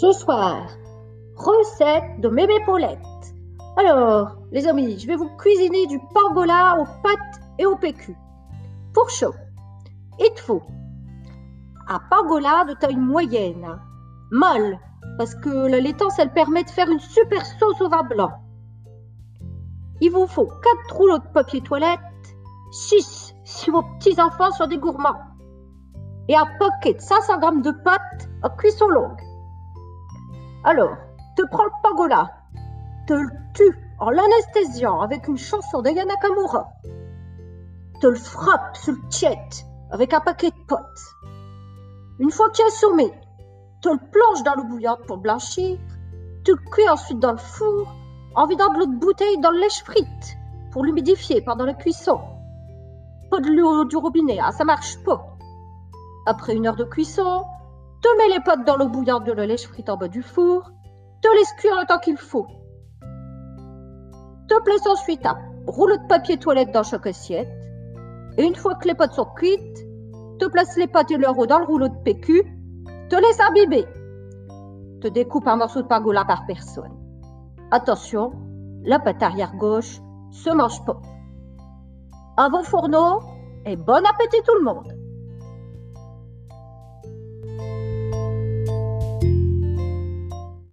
Ce soir, recette de mémé Paulette. Alors, les amis, je vais vous cuisiner du pangola aux pâtes et au PQ. Pour chaud, il te faut un pangola de taille moyenne, molle, parce que la laitance, elle permet de faire une super sauce au vin blanc. Il vous faut 4 rouleaux de papier toilette, 6 si vos petits-enfants sont des gourmands, et un paquet de 500 g de pâtes à cuisson longue. Alors, te prends le pangola, te le tue en l'anesthésiant avec une chanson de Yana Nakamura, te le frappe sur le tiède avec un paquet de potes. Une fois qu'il est assommé, te le plonge dans l'eau bouillante pour blanchir, tu le cuis ensuite dans le four en vidant de l'eau de bouteille dans le lèche-frite pour l'humidifier pendant la cuisson. Pas de l'eau du robinet, hein, ça marche pas. Après une heure de cuisson, te mets les potes dans l'eau bouillante de la lèche-frite en bas du four, te laisse cuire le temps qu'il faut. Te place ensuite un rouleau de papier toilette dans chaque assiette, et une fois que les pâtes sont cuites, te place les pâtes et leur eau dans le rouleau de PQ, te laisse imbiber. Te découpe un morceau de pangola par personne. Attention, la pâte arrière gauche se mange pas. Un bon fourneau et bon appétit tout le monde